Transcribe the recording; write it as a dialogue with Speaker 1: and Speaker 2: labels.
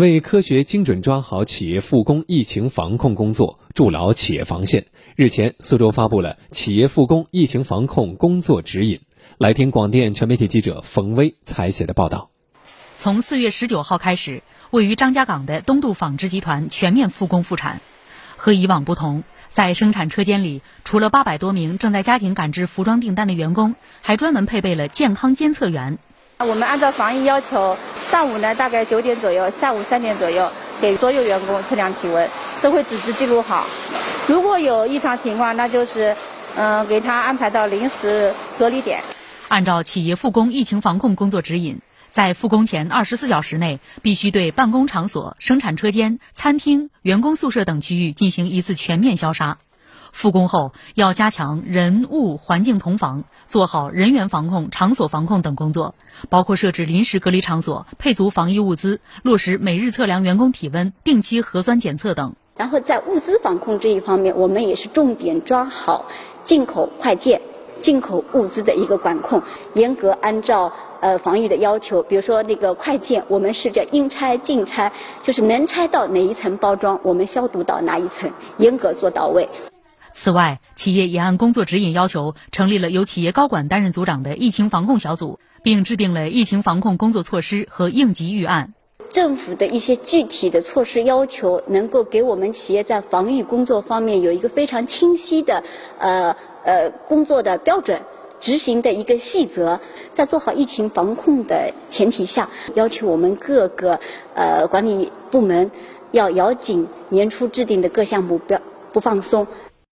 Speaker 1: 为科学精准抓好企业复工疫情防控工作，筑牢企业防线，日前，苏州发布了企业复工疫情防控工作指引。来听广电全媒体记者冯威采写的报道。
Speaker 2: 从四月十九号开始，位于张家港的东渡纺织集团全面复工复产。和以往不同，在生产车间里，除了八百多名正在加紧赶制服装订单的员工，还专门配备了健康监测员。
Speaker 3: 我们按照防疫要求，上午呢大概九点左右，下午三点左右给所有员工测量体温，都会纸质记录好。如果有异常情况，那就是嗯给他安排到临时隔离点。
Speaker 2: 按照企业复工疫情防控工作指引，在复工前二十四小时内，必须对办公场所、生产车间、餐厅、员工宿舍等区域进行一次全面消杀。复工后，要加强人物环境同防，做好人员防控、场所防控等工作，包括设置临时隔离场所、配足防疫物资、落实每日测量员工体温、定期核酸检测等。
Speaker 4: 然后在物资防控这一方面，我们也是重点抓好进口快件。进口物资的一个管控，严格按照呃防疫的要求，比如说那个快件，我们是叫应拆尽拆，就是能拆到哪一层包装，我们消毒到哪一层，严格做到位。
Speaker 2: 此外，企业也按工作指引要求，成立了由企业高管担任组长的疫情防控小组，并制定了疫情防控工作措施和应急预案。
Speaker 4: 政府的一些具体的措施要求，能够给我们企业在防疫工作方面有一个非常清晰的呃。呃，工作的标准、执行的一个细则，在做好疫情防控的前提下，要求我们各个呃管理部门要咬紧年初制定的各项目标，不放松。